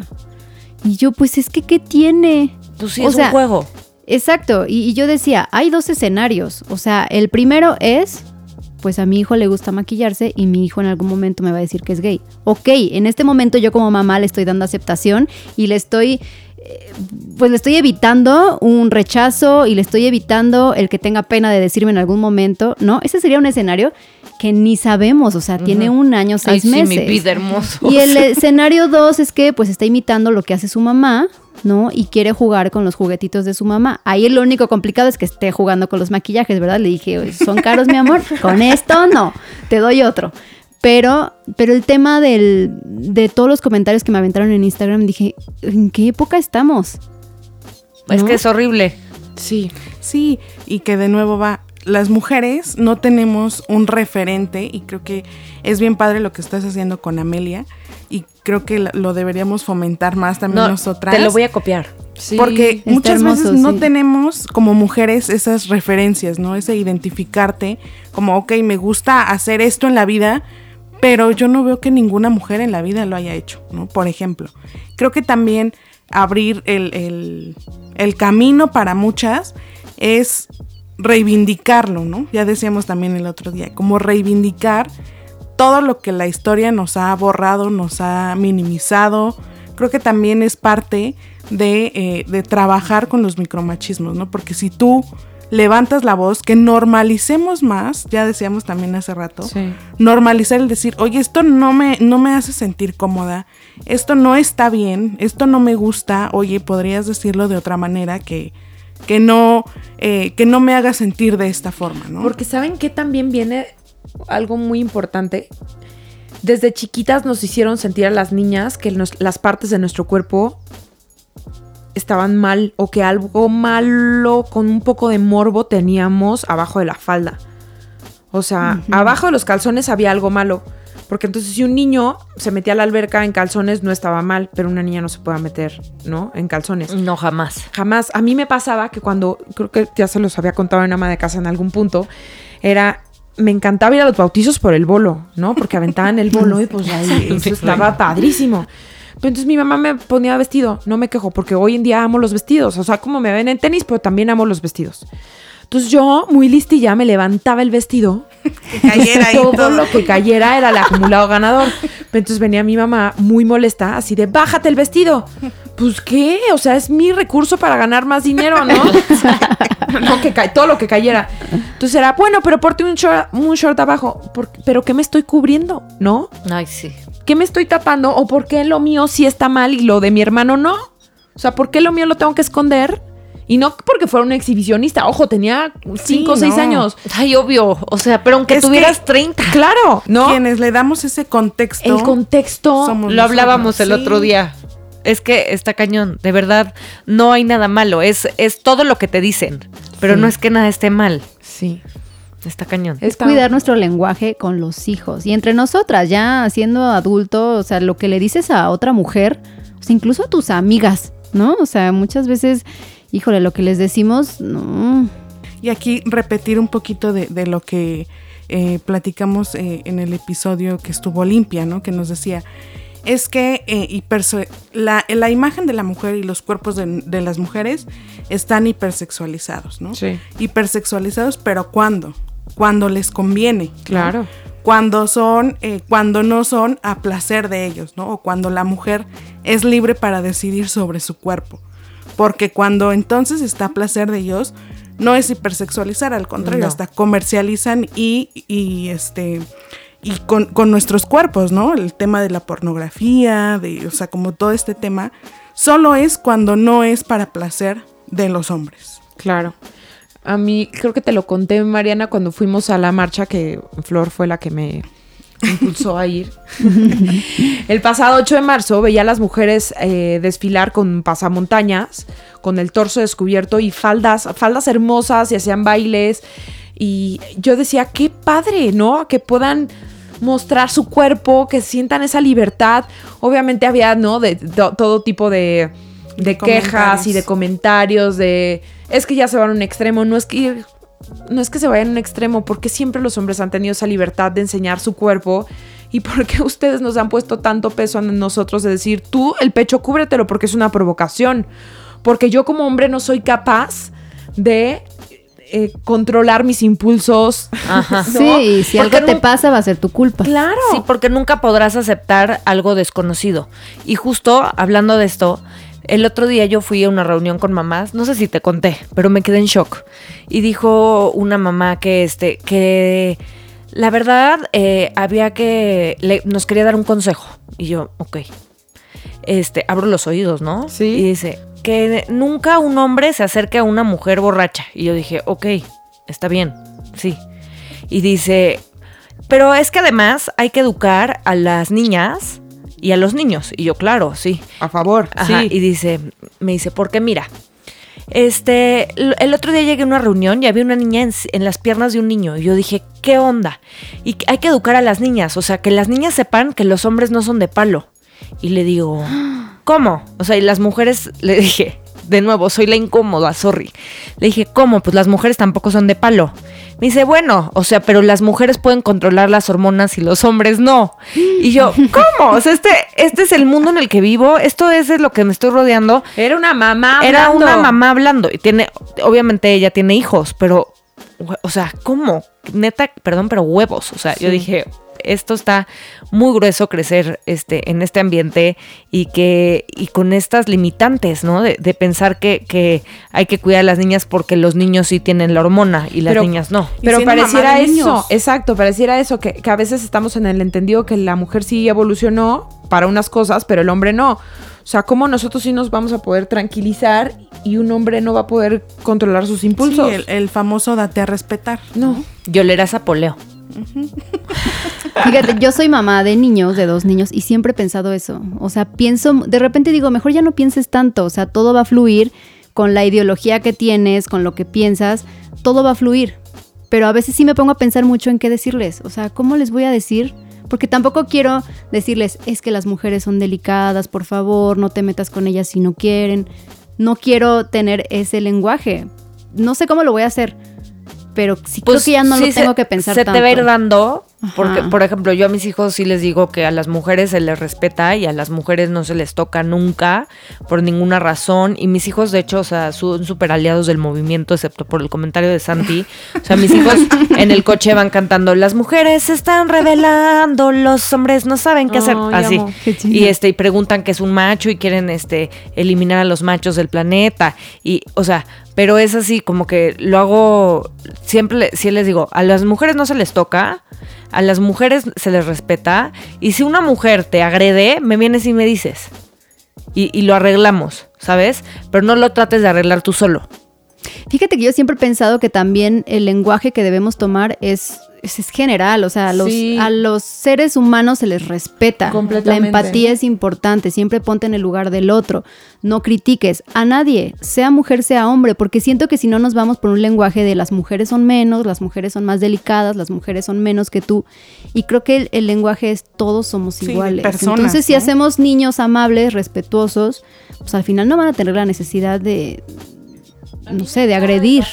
Y yo, pues es que, ¿qué tiene? Pues sí, O es sea, un juego. Exacto, y, y yo decía, hay dos escenarios. O sea, el primero es, pues a mi hijo le gusta maquillarse y mi hijo en algún momento me va a decir que es gay. Ok, en este momento yo como mamá le estoy dando aceptación y le estoy, eh, pues le estoy evitando un rechazo y le estoy evitando el que tenga pena de decirme en algún momento, ¿no? Ese sería un escenario que ni sabemos, o sea, tiene un año, seis Ay, sí, meses. mi vida hermoso. Y el escenario dos es que pues está imitando lo que hace su mamá, ¿no? Y quiere jugar con los juguetitos de su mamá. Ahí lo único complicado es que esté jugando con los maquillajes, ¿verdad? Le dije, "Oye, son caros, mi amor. Con esto no, te doy otro. Pero, pero el tema del, de todos los comentarios que me aventaron en Instagram, dije, ¿en qué época estamos? Es ¿no? que es horrible. Sí. Sí, y que de nuevo va, las mujeres no tenemos un referente y creo que es bien padre lo que estás haciendo con Amelia y creo que lo deberíamos fomentar más también No, nosotras. te lo voy a copiar. Sí. Porque muchas hermoso, veces no sí. tenemos como mujeres esas referencias, ¿no? Ese identificarte como, ok, me gusta hacer esto en la vida, pero yo no veo que ninguna mujer en la vida lo haya hecho, ¿no? Por ejemplo. Creo que también abrir el, el- el camino para muchas es reivindicarlo, ¿no? Ya decíamos también el otro día, como reivindicar todo lo que la historia nos ha borrado, nos ha minimizado. Creo que también es parte de, eh, de trabajar con los micromachismos, ¿no? Porque si tú levantas la voz, que normalicemos más, ya decíamos también hace rato, Sí. normalizar el decir, oye, esto no me, no me hace sentir cómoda, esto no está bien, esto no me gusta, oye, podrías decirlo de otra manera que, que, no, eh, que no me haga sentir de esta forma, ¿no? Porque saben que también viene algo muy importante. Desde chiquitas nos hicieron sentir a las niñas que nos- las partes de nuestro cuerpo estaban mal o que algo malo con un poco de morbo teníamos abajo de la falda. O sea, abajo de los calzones había algo malo. Porque entonces si un niño se metía a la alberca en calzones no estaba mal, pero una niña no se puede meter, ¿no? En calzones. No, jamás. Jamás. A mí me pasaba que cuando, creo que ya se los había contado en ama de casa en algún punto, era, me encantaba ir a los bautizos por el bolo, ¿no? Porque aventaban el bolo y pues ahí eso estaba padrísimo. Pero entonces mi mamá me ponía vestido, no me quejo, porque hoy en día amo los vestidos. O sea, como me ven en tenis, pero también amo los vestidos. Entonces yo, muy listilla, me levantaba el vestido Que cayera ahí todo, todo. lo que cayera era el acumulado ganador. Entonces venía mi mamá muy molesta, así de, bájate el vestido. Pues qué, o sea, es mi recurso para ganar más dinero, ¿no? no, que todo lo que cayera. Entonces era, bueno, pero porte un short, un short abajo. Pero ¿qué me estoy cubriendo? ¿No? Ay, sí. ¿Qué me estoy tapando? ¿O por qué lo mío sí está mal y lo de mi hermano no? O sea, ¿por qué lo mío lo tengo que esconder? Y no porque fuera un exhibicionista. Ojo, tenía 5 o 6 no. años. Ay, obvio. O sea, pero aunque Es tuvieras que- 30. Claro, ¿no? Quienes le damos ese contexto. El contexto. somos Lo hablábamos el sí. otro día. Es que está cañón, de verdad, no hay nada malo, es, es todo lo que te dicen, pero Sí. no es que nada esté mal, Sí. está cañón. Es Está- cuidar nuestro lenguaje con los hijos. Y entre nosotras, ya siendo adulto, o sea, lo que le dices a otra mujer, o sea, incluso a tus amigas, ¿no? O sea, muchas veces, híjole, lo que les decimos, no. Y aquí repetir un poquito de, de lo que eh, platicamos eh, en el episodio que estuvo limpia, ¿no? Que nos decía, es que eh, la, la imagen de la mujer y los cuerpos de, de las mujeres están hipersexualizados, ¿no? Sí. Hipersexualizados, pero ¿cuándo? Cuando les conviene. ¿no? Claro. Cuando son, eh, cuando no son a placer de ellos, ¿no? O cuando la mujer es libre para decidir sobre su cuerpo. Porque cuando entonces está a placer de ellos, no es hipersexualizar, al contrario, No. hasta comercializan y, y, este y con, con nuestros cuerpos, ¿no? El tema de la pornografía, de, o sea, como todo este tema, solo es cuando no es para placer de los hombres. Claro. A mí creo que te lo conté, Mariana, cuando fuimos a la marcha, que Flor fue la que me impulsó a ir. el pasado 8 de marzo veía a las mujeres eh, desfilar con pasamontañas, con el torso descubierto y faldas, faldas hermosas y hacían bailes. Y yo decía, qué padre, ¿no? Que puedan mostrar su cuerpo, que sientan esa libertad. Obviamente había, ¿no? De, to- todo tipo de, de quejas y de comentarios, de es que ya se van a un extremo, no es que no es que se vayan a un extremo, porque siempre los hombres han tenido esa libertad de enseñar su cuerpo y porque ustedes nos han puesto tanto peso en nosotros de decir, tú el pecho cúbretelo porque es una provocación, porque yo como hombre no soy capaz de eh, controlar mis impulsos. Ajá. ¿no? Sí, si Porque algo te pasa va a ser tu culpa. Claro. Sí, porque nunca podrás aceptar algo desconocido. Y justo hablando de esto, el otro día yo fui a una reunión con mamás, no sé si te conté, pero me quedé en shock. Y dijo una mamá que este, que la verdad eh, había que, le- nos quería dar un consejo. Y yo, ok. Este, abro los oídos, ¿no? Sí. Y dice, que nunca un hombre se acerque a una mujer borracha. Y yo dije, ok, está bien, sí. Y dice, pero es que además hay que educar a las niñas y a los niños. Y yo, claro, sí. A favor. Ajá, sí. y dice, me dice, porque mira, este, el otro día llegué a una reunión y había una niña en, en las piernas de un niño. Y yo dije, ¿qué onda? Y hay que educar a las niñas, o sea, que las niñas sepan que los hombres no son de palo. Y le digo, ¿cómo? O sea, y las mujeres le dije, de nuevo, soy la incómoda, sorry. Le dije, ¿cómo? Pues las mujeres tampoco son de palo. Me dice, bueno, o sea, pero las mujeres pueden controlar las hormonas y los hombres no. Y yo, ¿cómo? O sea, este, este es el mundo en el que vivo, esto es de lo que me estoy rodeando. Era una mamá Era hablando. una mamá hablando. Y tiene, obviamente ella tiene hijos, pero, o sea, ¿cómo? Neta, perdón, pero huevos. O sea, yo dije, esto está muy grueso crecer este, en este ambiente y que, y con estas limitantes, ¿no? De, de pensar que, que hay que cuidar a las niñas porque los niños sí tienen la hormona y las Pero- niñas no. Pero pareciera eso, niños. exacto, pareciera eso, que, que a veces estamos en el entendido que la mujer sí evolucionó para unas cosas, pero el hombre no. O sea, ¿cómo nosotros sí nos vamos a poder tranquilizar y un hombre no va a poder controlar sus impulsos? Sí, el, el famoso date a respetar. No. Yo le era sapoleo. Yo soy mamá de niños, de dos niños, y siempre he pensado eso. O sea, pienso, de repente digo, mejor ya no pienses tanto, o sea, todo va a fluir con la ideología que tienes, con lo que piensas, todo va a fluir. Pero a veces sí me pongo a pensar mucho en qué decirles, o sea, ¿cómo les voy a decir? Porque tampoco quiero decirles, es que las mujeres son delicadas, por favor, no te metas con ellas si no quieren. No quiero tener ese lenguaje. No sé cómo lo voy a hacer, pero sí creo que ya no Pues sí lo se- tengo que pensar Se tanto. te va a ir dando, porque, Ajá. por ejemplo, yo a mis hijos sí les digo que a las mujeres se les respeta y a las mujeres no se les toca nunca por ninguna razón. Y mis hijos, de hecho, o sea, son súper aliados del movimiento, excepto por el comentario de Santi. O sea, mis hijos en el coche van cantando, las mujeres se están revelando, los hombres no saben qué hacer. Así. amo. Qué chido. Y este, y preguntan que es un macho y quieren este eliminar a los machos del planeta. Y, o sea, pero es así, como que lo hago. Siempre sí les digo, a las mujeres no se les toca, a las mujeres se les respeta. Y si una mujer te agrede, me vienes y me dices. Y, y lo arreglamos, ¿sabes? Pero no lo trates de arreglar tú solo. Fíjate que yo siempre he pensado que también el lenguaje que debemos tomar es, es, es general, o sea, a los, Sí. a los seres humanos se les respeta. La empatía es importante, siempre ponte en el lugar del otro, no critiques a nadie, sea mujer, sea hombre, porque siento que si no nos vamos por un lenguaje de las mujeres son menos, las mujeres son más delicadas, las mujeres son menos que tú, y creo que el, el lenguaje es todos somos Sí, iguales. personas, Entonces, si hacemos niños amables, respetuosos, pues al final no van a tener la necesidad de, no sé, de agredir.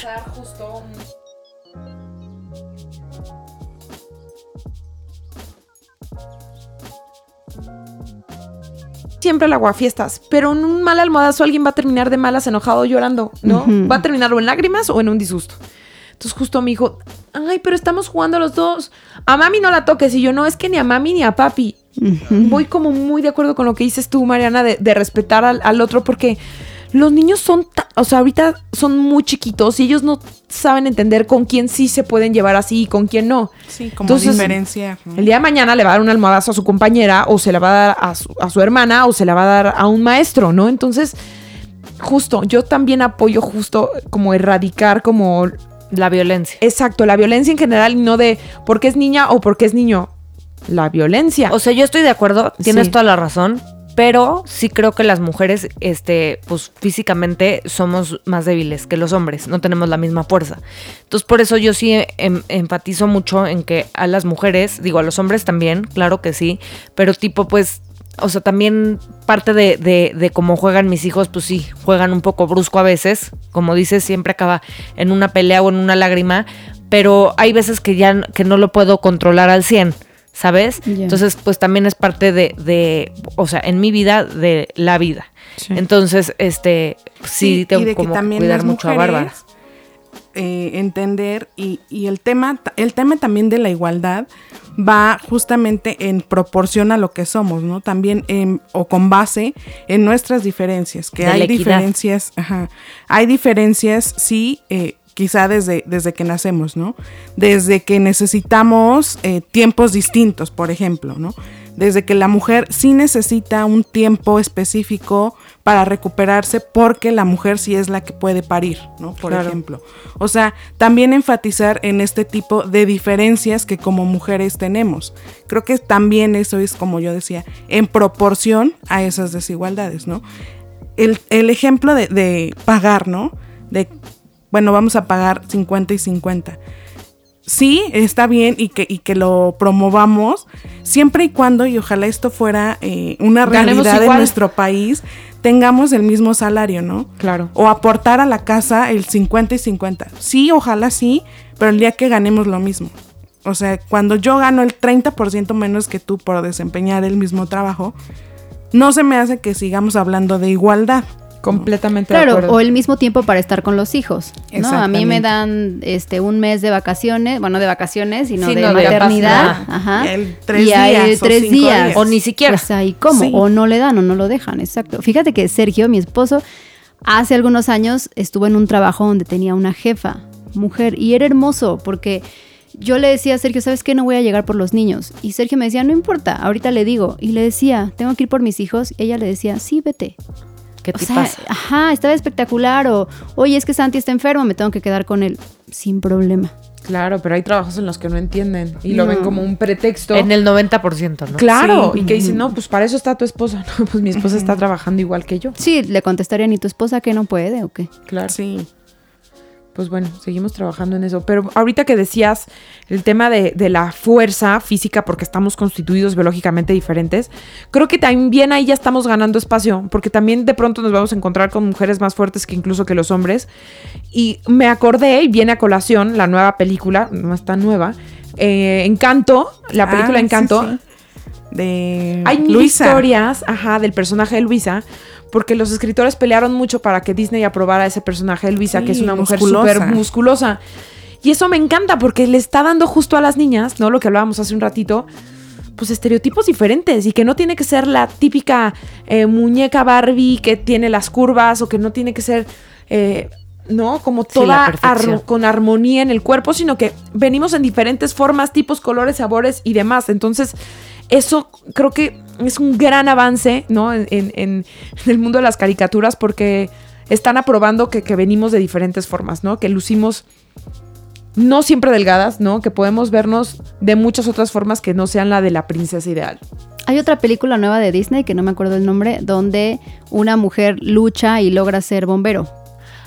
Siempre el aguafiestas, pero en un mal almohadazo alguien va a terminar de malas, enojado, llorando, ¿no? Va a terminar o en lágrimas o en un disgusto. Entonces justo me dijo, ay, pero estamos jugando los dos. A mami no la toques. Y yo, no, es que ni a mami ni a papi. Voy como muy de acuerdo con lo que dices tú, Mariana, de, de respetar al, al otro, porque los niños son, o sea, ahorita son muy chiquitos y ellos no saben entender con quién sí se pueden llevar así y con quién no. Sí, como Entonces, diferenciar. ¿no? El día de mañana le va a dar un almohadazo a su compañera o se la va a dar a su, a su hermana o se la va a dar a un maestro, ¿no? Entonces, justo, yo también apoyo justo como erradicar como, La violencia. exacto, la violencia en general y no de porque es niña o porque es niño. La violencia. O sea, yo estoy de acuerdo, tienes Sí. toda la razón, pero sí creo que las mujeres, este, pues físicamente somos más débiles que los hombres, no tenemos la misma fuerza. Entonces, por eso yo sí em- empatizo mucho en que a las mujeres, digo, a los hombres también, claro que sí, pero tipo, pues, o sea, también parte de, de, de cómo juegan mis hijos, pues sí, juegan un poco brusco a veces, como dices, siempre acaba en una pelea o en una lágrima, pero hay veces que ya que no lo puedo controlar al 100. ¿Sabes? Entonces, pues también es parte de, de, o sea, en mi vida, de la vida. Entonces, este, sí, tengo y de que como también cuidar mucho a Bárbara. eh, entender y, y el tema el tema también de la igualdad va justamente en proporción a lo que somos, ¿no? También en- o con base en nuestras diferencias, que De hay diferencias, ajá, hay diferencias, sí, eh, quizá desde, desde que nacemos, ¿no? Desde que necesitamos eh, tiempos distintos, por ejemplo, ¿no? Desde que la mujer sí necesita un tiempo específico para recuperarse porque la mujer sí es la que puede parir, ¿no? Por Claro. ejemplo. O sea, también enfatizar en este tipo de diferencias que como mujeres tenemos. Creo que también eso es, como yo decía, en proporción a esas desigualdades, ¿no? El, el ejemplo de, de pagar, ¿no? De, bueno, vamos a pagar 50 y 50. sí, está bien y que, y que lo promovamos, siempre y cuando, y ojalá esto fuera eh, una realidad en nuestro país, tengamos el mismo salario, ¿no? Claro. O aportar a la casa el 50 y 50. Sí, ojalá sí, pero el día que ganemos lo mismo. O sea, cuando yo gano el 30% menos que tú por desempeñar el mismo trabajo, no se me hace que sigamos hablando de igualdad. Completamente de Claro, acuerdo. o el mismo tiempo para estar con los hijos. ¿no? A mí me dan este un mes de vacaciones, bueno, de vacaciones, sino Sí, de no, de maternidad. Ajá. El tres y días o tres días. días. O ni siquiera. Pues ahí, ¿cómo? Sí. O no le dan o no lo dejan, exacto. Fíjate que Sergio, mi esposo, hace algunos años estuvo en un trabajo donde tenía una jefa, mujer, y era hermoso porque yo le decía a Sergio, ¿sabes qué? No voy a llegar por los niños. Y Sergio me decía, no importa, ahorita le digo. Y le decía, tengo que ir por mis hijos. Y ella le decía, sí, vete. ¿Qué O sea, pasa? ajá, estaba espectacular. O, oye, es que Santi está enfermo, me tengo que quedar con él. Sin problema. Claro, pero hay trabajos en los que no entienden y lo ven como un pretexto. En el 90%, ¿no? Claro, Sí. y que dicen, no, pues para eso está tu esposa. No, pues mi esposa está trabajando igual que yo. Sí, le contestarían, ¿y tu esposa que no puede o qué? Claro. Sí. Pues bueno, seguimos trabajando en eso. Pero ahorita que decías el tema de, de la fuerza física, porque estamos constituidos biológicamente diferentes, creo que también ahí ya estamos ganando espacio, porque también de pronto nos vamos a encontrar con mujeres más fuertes que incluso que los hombres. Y me acordé, y viene a colación la nueva película, no está nueva, eh, Encanto, la película Ah, sí, Encanto. sí. De Hay mil Luisa. historias, ajá, del personaje de Luisa, porque los escritores pelearon mucho para que Disney aprobara ese personaje de Luisa, Sí, que es una mujer súper musculosa. Y eso me encanta porque le está dando justo a las niñas, ¿no? Lo que hablábamos hace un ratito, pues estereotipos diferentes y que no tiene que ser la típica eh, muñeca Barbie que tiene las curvas o que no tiene que ser, eh, ¿no? Como toda ar- con armonía en el cuerpo, sino que venimos en diferentes formas, tipos, colores, sabores y demás. Entonces, eso creo que es un gran avance, ¿no? En, en- en el mundo de las caricaturas porque están aprobando que, que venimos de diferentes formas, ¿no? Que lucimos no siempre delgadas, ¿no? Que podemos vernos de muchas otras formas que no sean la de la princesa ideal. Hay otra película nueva de Disney, que no me acuerdo el nombre, donde una mujer lucha y logra ser bombero.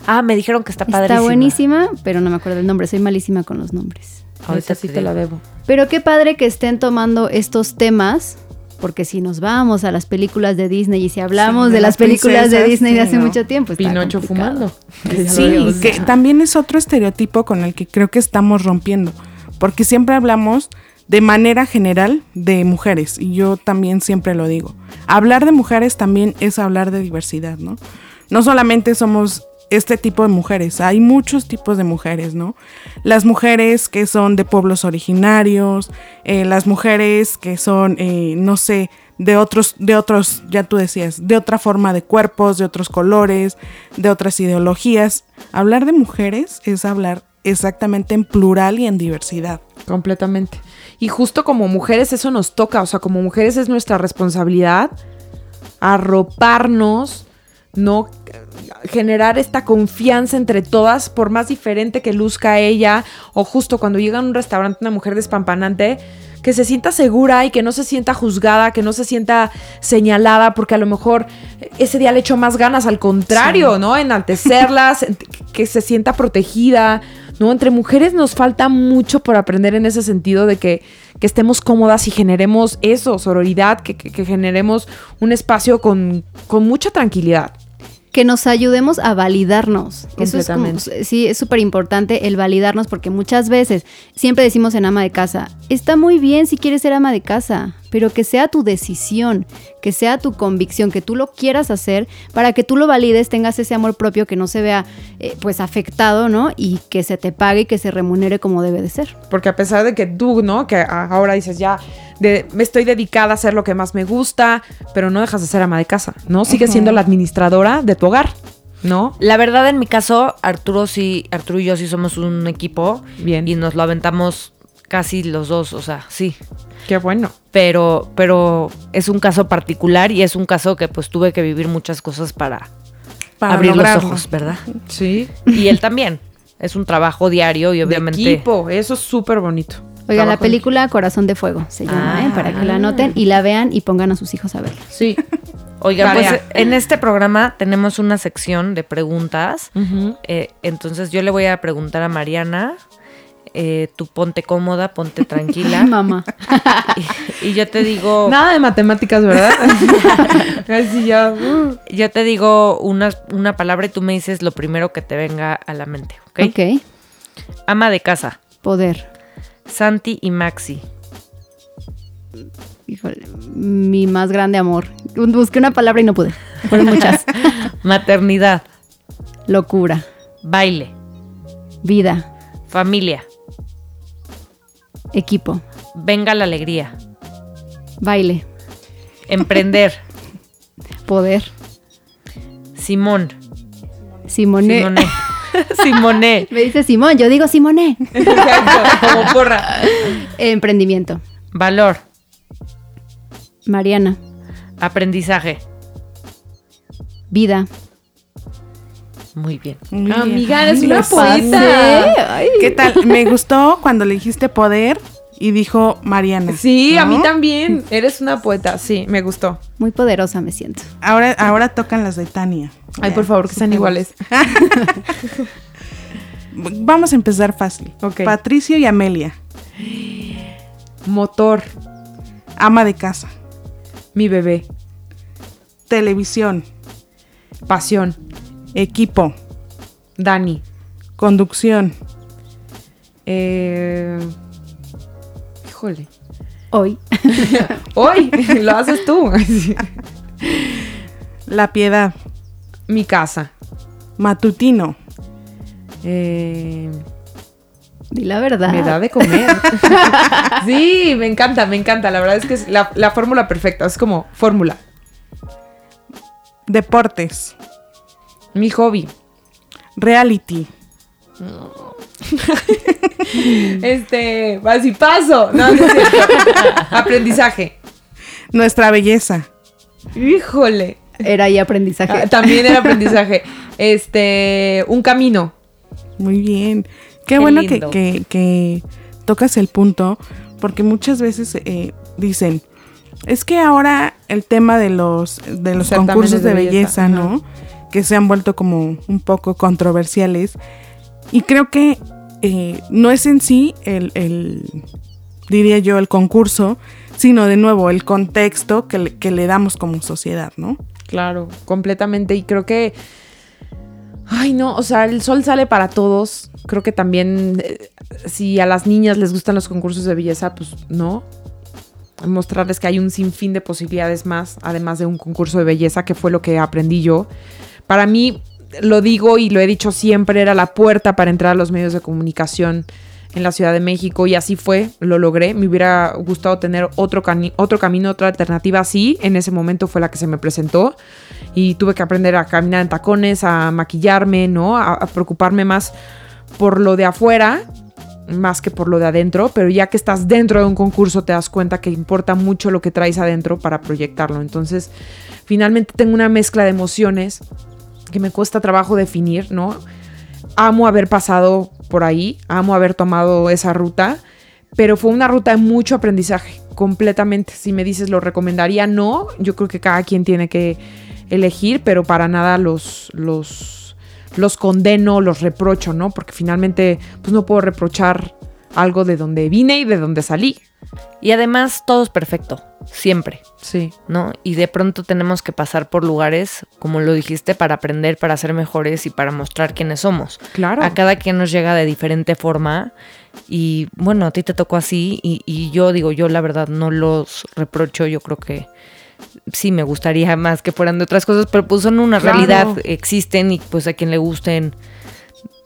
Ah, me dijeron que está padrísima. Está buenísima, pero no me acuerdo el nombre. Soy malísima con los nombres. Ahorita sí te te la debo. Pero qué padre que estén tomando estos temas, porque si nos vamos a las películas de Disney y si hablamos Sí, de, de las las películas de Disney de hace no. mucho tiempo. está Pinocho complicado. fumando. Sí, que también es otro estereotipo con el que creo que estamos rompiendo, porque siempre hablamos de manera general de mujeres, y yo también siempre lo digo. Hablar de mujeres también es hablar de diversidad, ¿no? No solamente somos este tipo de mujeres, hay muchos tipos de mujeres, ¿no? Las mujeres que son de pueblos originarios, eh, las mujeres que son, eh, no sé, de otros, de otros, ya tú decías, de otra forma de cuerpos, de otros colores, de otras ideologías. Hablar de mujeres es hablar exactamente en plural y en diversidad. Completamente. Y justo como mujeres eso nos toca, o sea, como mujeres es nuestra responsabilidad arroparnos, no generar esta confianza entre todas, por más diferente que luzca ella, o justo cuando llega a un restaurante una mujer despampanante, que se sienta segura y que no se sienta juzgada, que no se sienta señalada, porque a lo mejor ese día le echó más ganas, al contrario, ¿no? Enaltecerlas, que se sienta protegida, ¿no? Entre mujeres nos falta mucho por aprender en ese sentido de que, que estemos cómodas y generemos eso, sororidad, que, que- que generemos un espacio con, con mucha tranquilidad. Que nos ayudemos a validarnos. Eso es como, Completamente. sí, es súper importante el validarnos porque muchas veces siempre decimos en ama de casa, está muy bien si quieres ser ama de casa, pero que sea tu decisión, que sea tu convicción, que tú lo quieras hacer para que tú lo valides, tengas ese amor propio que no se vea eh, pues afectado, ¿no? Y que se te pague y que se remunere como debe de ser. Porque a pesar de que tú, ¿no? Que ahora dices ya, de, me estoy dedicada a hacer lo que más me gusta, pero no dejas de ser ama de casa, ¿no? Sigues siendo la administradora de tu hogar, ¿no? La verdad, en mi caso, Arturo sí, Arturo y yo sí somos un equipo. Bien. Y nos lo aventamos casi los dos, o sea, sí. Qué bueno. Pero, pero es un caso particular y es un caso que pues tuve que vivir muchas cosas para, Para abrir lograrlo. los ojos, ¿verdad? Sí. Y él también. Es un trabajo diario y obviamente. De equipo, eso es súper bonito. Oigan, la película Corazón de Fuego se llama, Ah. ¿eh? Para que la anoten y la vean y pongan a sus hijos a verla. Sí. Oigan, pues Tarea. en este programa tenemos una sección de preguntas. Eh, entonces yo le voy a preguntar a Mariana eh, tú ponte cómoda, ponte tranquila. mamá. y, y yo te digo, Nada de matemáticas, ¿verdad? Así ya. uh. yo te digo una, una palabra y tú me dices lo primero que te venga a la mente, ¿ok? ok. Ama de casa, Poder. Santi y Maxi. Híjole, mi más grande amor. Busqué una palabra y no pude. Fueron muchas. Maternidad, Locura. baile, Vida. familia, Equipo. venga la alegría, Baile. emprender, Poder. Simón, Simone. Simone, Simone, Me dice Simón, yo digo Simone. Exacto, como porra. Emprendimiento. valor, Mariana. aprendizaje. Vida. Muy bien. Muy bien. Amiga, eres una poeta. ¿Qué tal? Me gustó cuando le dijiste poder y dijo Mariana. Sí, a mí también. Eres una poeta. Sí, me gustó. Muy poderosa me siento. Ahora, ahora tocan las de Tania. Ay, por favor, que sean iguales. Vamos a empezar fácil. Ok. Patricio y Amelia, Motor, ama de casa, mi bebé, televisión, pasión, equipo, Dani. conducción, Eh... Híjole. Hoy. Hoy lo haces tú. la piedad, Mi casa. matutino, Eh... Di la verdad. Me da de comer. sí, me encanta, me encanta. La verdad es que es la, la fórmula perfecta. Es como fórmula. deportes, Mi hobby. reality, Este, vas y paso. No, no. Aprendizaje. nuestra belleza, Híjole. Era ahí aprendizaje. Ah, también era aprendizaje. Este, un camino. Muy bien. Qué, Qué bueno que, que- que tocas el punto, porque muchas veces eh, dicen, es que ahora el tema de los, de los concursos de, de belleza, belleza, ¿no? Que se han vuelto como un poco controversiales. Y creo que eh, no es en sí el, el, diría yo, el concurso, sino de nuevo el contexto que le, que le damos como sociedad, ¿no? Claro, completamente. Y creo que. Ay, no, o sea, el sol sale para todos. Creo que también, eh, si a las niñas les gustan los concursos de belleza, pues no. Mostrarles que hay un sinfín de posibilidades más, además de un concurso de belleza, que fue lo que aprendí yo. Para mí, lo digo y lo he dicho siempre, era la puerta para entrar a los medios de comunicación en la Ciudad de México y así fue, lo logré. Me hubiera gustado tener otro, otro camino, otra alternativa así. En ese momento fue la que se me presentó y tuve que aprender a caminar en tacones, a maquillarme, ¿no? A preocuparme más por lo de afuera más que por lo de adentro, pero ya que estás dentro de un concurso te das cuenta que importa mucho lo que traes adentro para proyectarlo. Entonces, finalmente tengo una mezcla de emociones que me cuesta trabajo definir, ¿no? Amo haber pasado por ahí, amo haber tomado esa ruta, pero fue una ruta de mucho aprendizaje, completamente. Si me dices lo recomendaría, no, yo creo que cada quien tiene que elegir, pero para nada los, los, los condeno, los reprocho, ¿no? Porque finalmente, pues no puedo reprochar algo de donde vine y de donde salí. Y además todo es perfecto, siempre, Sí, ¿no? Y de pronto tenemos que pasar por lugares, como lo dijiste, para aprender, para ser mejores y para mostrar quiénes somos. claro. A cada quien nos llega de diferente forma y bueno, a ti te tocó así y, y yo digo, yo la verdad no los reprocho, yo creo que sí me gustaría más que fueran de otras cosas, pero pues son una Claro. realidad, existen y pues a quien le gusten,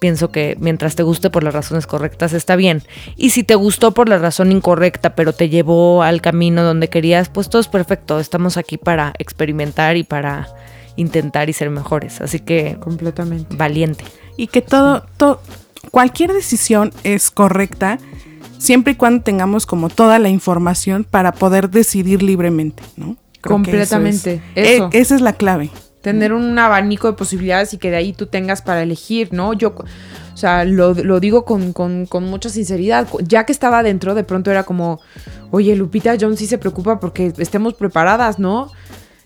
pienso que mientras te guste por las razones correctas está bien. Y si te gustó por la razón incorrecta, pero te llevó al camino donde querías, pues todo es perfecto, estamos aquí para experimentar y para intentar y ser mejores, así que Completamente. valiente. y que todo, to- cualquier decisión es correcta siempre y cuando tengamos como toda la información para poder decidir libremente, ¿no? Creo que eso Completamente, es- eso. e- esa es la clave. Tener un abanico de posibilidades y que de ahí tú tengas para elegir, ¿no? Yo, o sea, lo, lo digo con, con- con mucha sinceridad. Ya que estaba dentro, de pronto era como, oye, Lupita Jones sí se preocupa porque estemos preparadas, ¿no?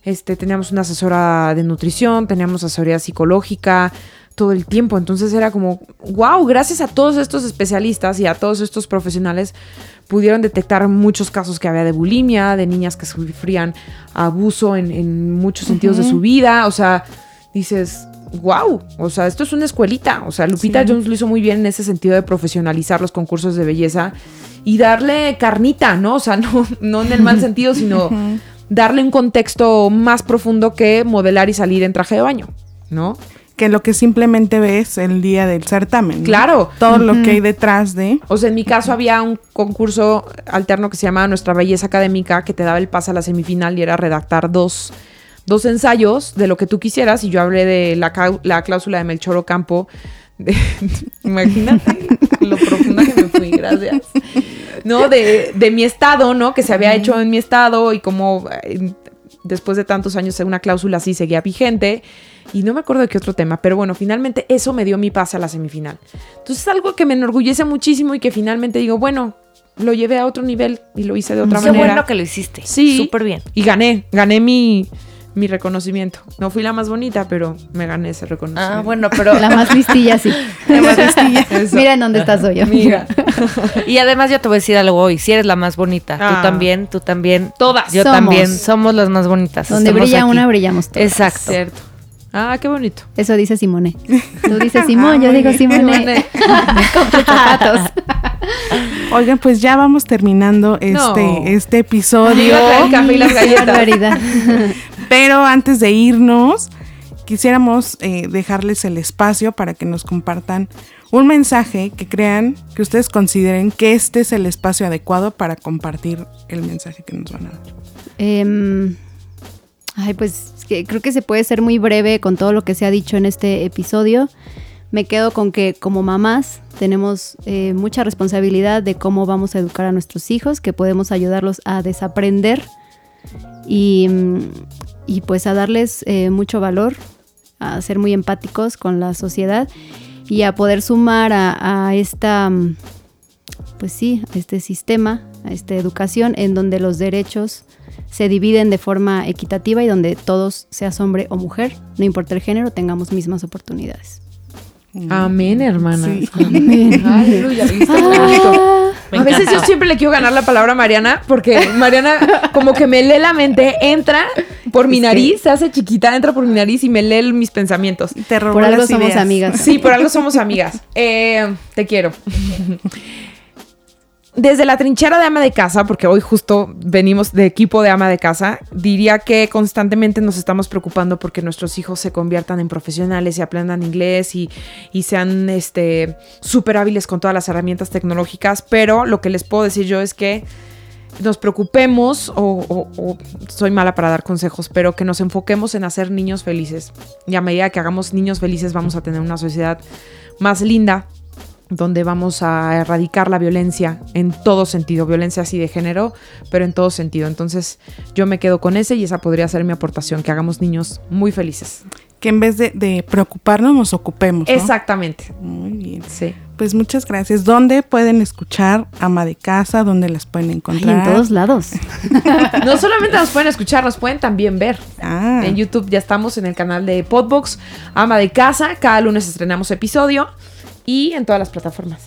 Este, teníamos una asesora de nutrición, teníamos asesoría psicológica, todo el tiempo. Entonces era como, wow, gracias a todos estos especialistas y a todos estos profesionales pudieron detectar muchos casos que había de bulimia, de niñas que sufrían abuso en, en muchos sentidos de su vida. O sea, dices, wow, o sea, esto es una escuelita. O sea, Lupita Jones lo hizo muy bien en ese sentido de profesionalizar los concursos de belleza y darle carnita, ¿no? O sea, no, no en el mal sentido, sino darle un contexto más profundo que modelar y salir en traje de baño, ¿no? Que lo que simplemente ves el día del certamen. ¿no? Claro. Todo lo que hay detrás de. O sea, en mi caso había un concurso alterno que se llamaba Nuestra Belleza Académica que te daba el pase a la semifinal y era redactar dos, dos ensayos de lo que tú quisieras. Y yo hablé de la, la cláusula de Melchor Ocampo. De, imagínate lo profunda que me fui, gracias. No, de, de mi estado, ¿no? Que se había hecho en mi estado y como eh, después de tantos años una cláusula así seguía vigente. Y no me acuerdo de qué otro tema, pero bueno, finalmente eso me dio mi pase a la semifinal. Entonces es algo que me enorgullece muchísimo y que finalmente digo, bueno, lo llevé a otro nivel y lo hice de otra Qué manera. bueno que lo hiciste. Sí. Súper bien. Y gané, gané mi, mi reconocimiento. No fui la más bonita, pero me gané ese reconocimiento. Ah, bueno, pero. La más listilla, sí. Eso. Mira en dónde estás hoy. Amiga. Y además yo te voy a decir algo hoy. Si eres la más bonita, Ah. tú también, tú también. Todas. Yo Somos. también. Somos las más bonitas. Donde Estamos brilla aquí. una, brillamos todos. Exacto. Cierto. Ah, qué bonito. Eso dice Simone. Tú dices Simón, Ah, yo muy digo. Simone. Simone. Con tus zapatos. Oigan, pues ya vamos terminando este, No. este Me episodio. a traer café y las galletas. Pero antes de irnos, quisiéramos eh, dejarles el espacio para que nos compartan un mensaje que crean, que ustedes consideren que este es el espacio adecuado para compartir el mensaje que nos van a dar. Em, ay, pues creo que se puede ser muy breve con todo lo que se ha dicho en este episodio. Me quedo con que como mamás tenemos eh, mucha responsabilidad de cómo vamos a educar a nuestros hijos, que podemos ayudarlos a desaprender y, mm, y pues a darles eh, mucho valor, a ser muy empáticos con la sociedad y a poder sumar a, a esta, mm, pues sí, a este sistema, a esta educación en donde los derechos se dividen de forma equitativa y donde todos, seas hombre o mujer, no importa el género, tengamos mismas oportunidades. Amén, hermana. Sí. Amén. Aleluya. A veces yo siempre le quiero ganar la palabra a Mariana porque Mariana como que me lee la mente, entra por mi nariz, se hace chiquita, entra por mi nariz y me lee mis pensamientos. Te Por algo las somos ideas. amigas. Sí, por algo somos amigas. Eh, te quiero. Desde la trinchera de ama de casa, porque hoy justo venimos de equipo de ama de casa, diría que constantemente nos estamos preocupando porque nuestros hijos se conviertan en profesionales y aprendan inglés y, y sean este, súper hábiles con todas las herramientas tecnológicas, pero lo que les puedo decir yo es que nos preocupemos, o, o- o soy mala para dar consejos, pero que nos enfoquemos en hacer niños felices. Y a medida que hagamos niños felices vamos a tener una sociedad más linda, donde vamos a erradicar la violencia en todo sentido, violencia así de género, pero en todo sentido. Entonces yo me quedo con ese y esa podría ser mi aportación, que hagamos niños muy felices. Que en vez de, de preocuparnos, nos ocupemos. ¿no? Exactamente. Muy bien. Sí. Pues muchas gracias. ¿Dónde pueden escuchar Ama de Casa? ¿Dónde las pueden Ay, encontrar? en todos lados. No solamente nos pueden escuchar, nos pueden también ver. Ah, En YouTube ya estamos en el canal de Podbox, Ama de Casa. Cada lunes estrenamos episodio y en todas las plataformas.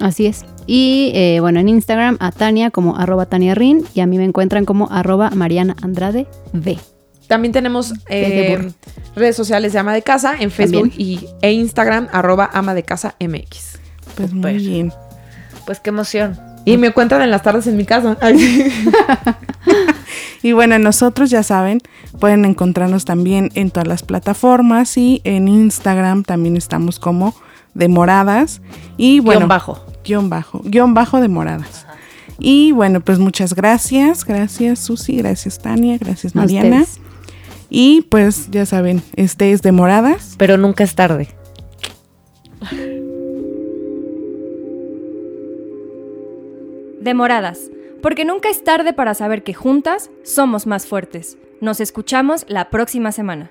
Así es. Y eh, bueno, en Instagram a Tania como arroba Tania Rin y a mí me encuentran como arroba Mariana Andrade V. También tenemos eh, redes sociales de Ama de Casa en Facebook También. y, e Instagram, arroba Ama de Casa MX. pues muy bien. Pues qué emoción. Y me encuentran en las tardes en mi casa. Y bueno, nosotros ya saben, pueden encontrarnos también en todas las plataformas y en Instagram también estamos como Demoradas. Y bueno, Guión bajo. guion bajo, guion bajo Demoradas. Y bueno, pues muchas gracias, gracias Susi, gracias Tania, gracias Mariana. Y pues ya saben, este es Demoradas. Pero nunca es tarde. Demoradas, porque nunca es tarde para saber que juntas somos más fuertes. Nos escuchamos la próxima semana.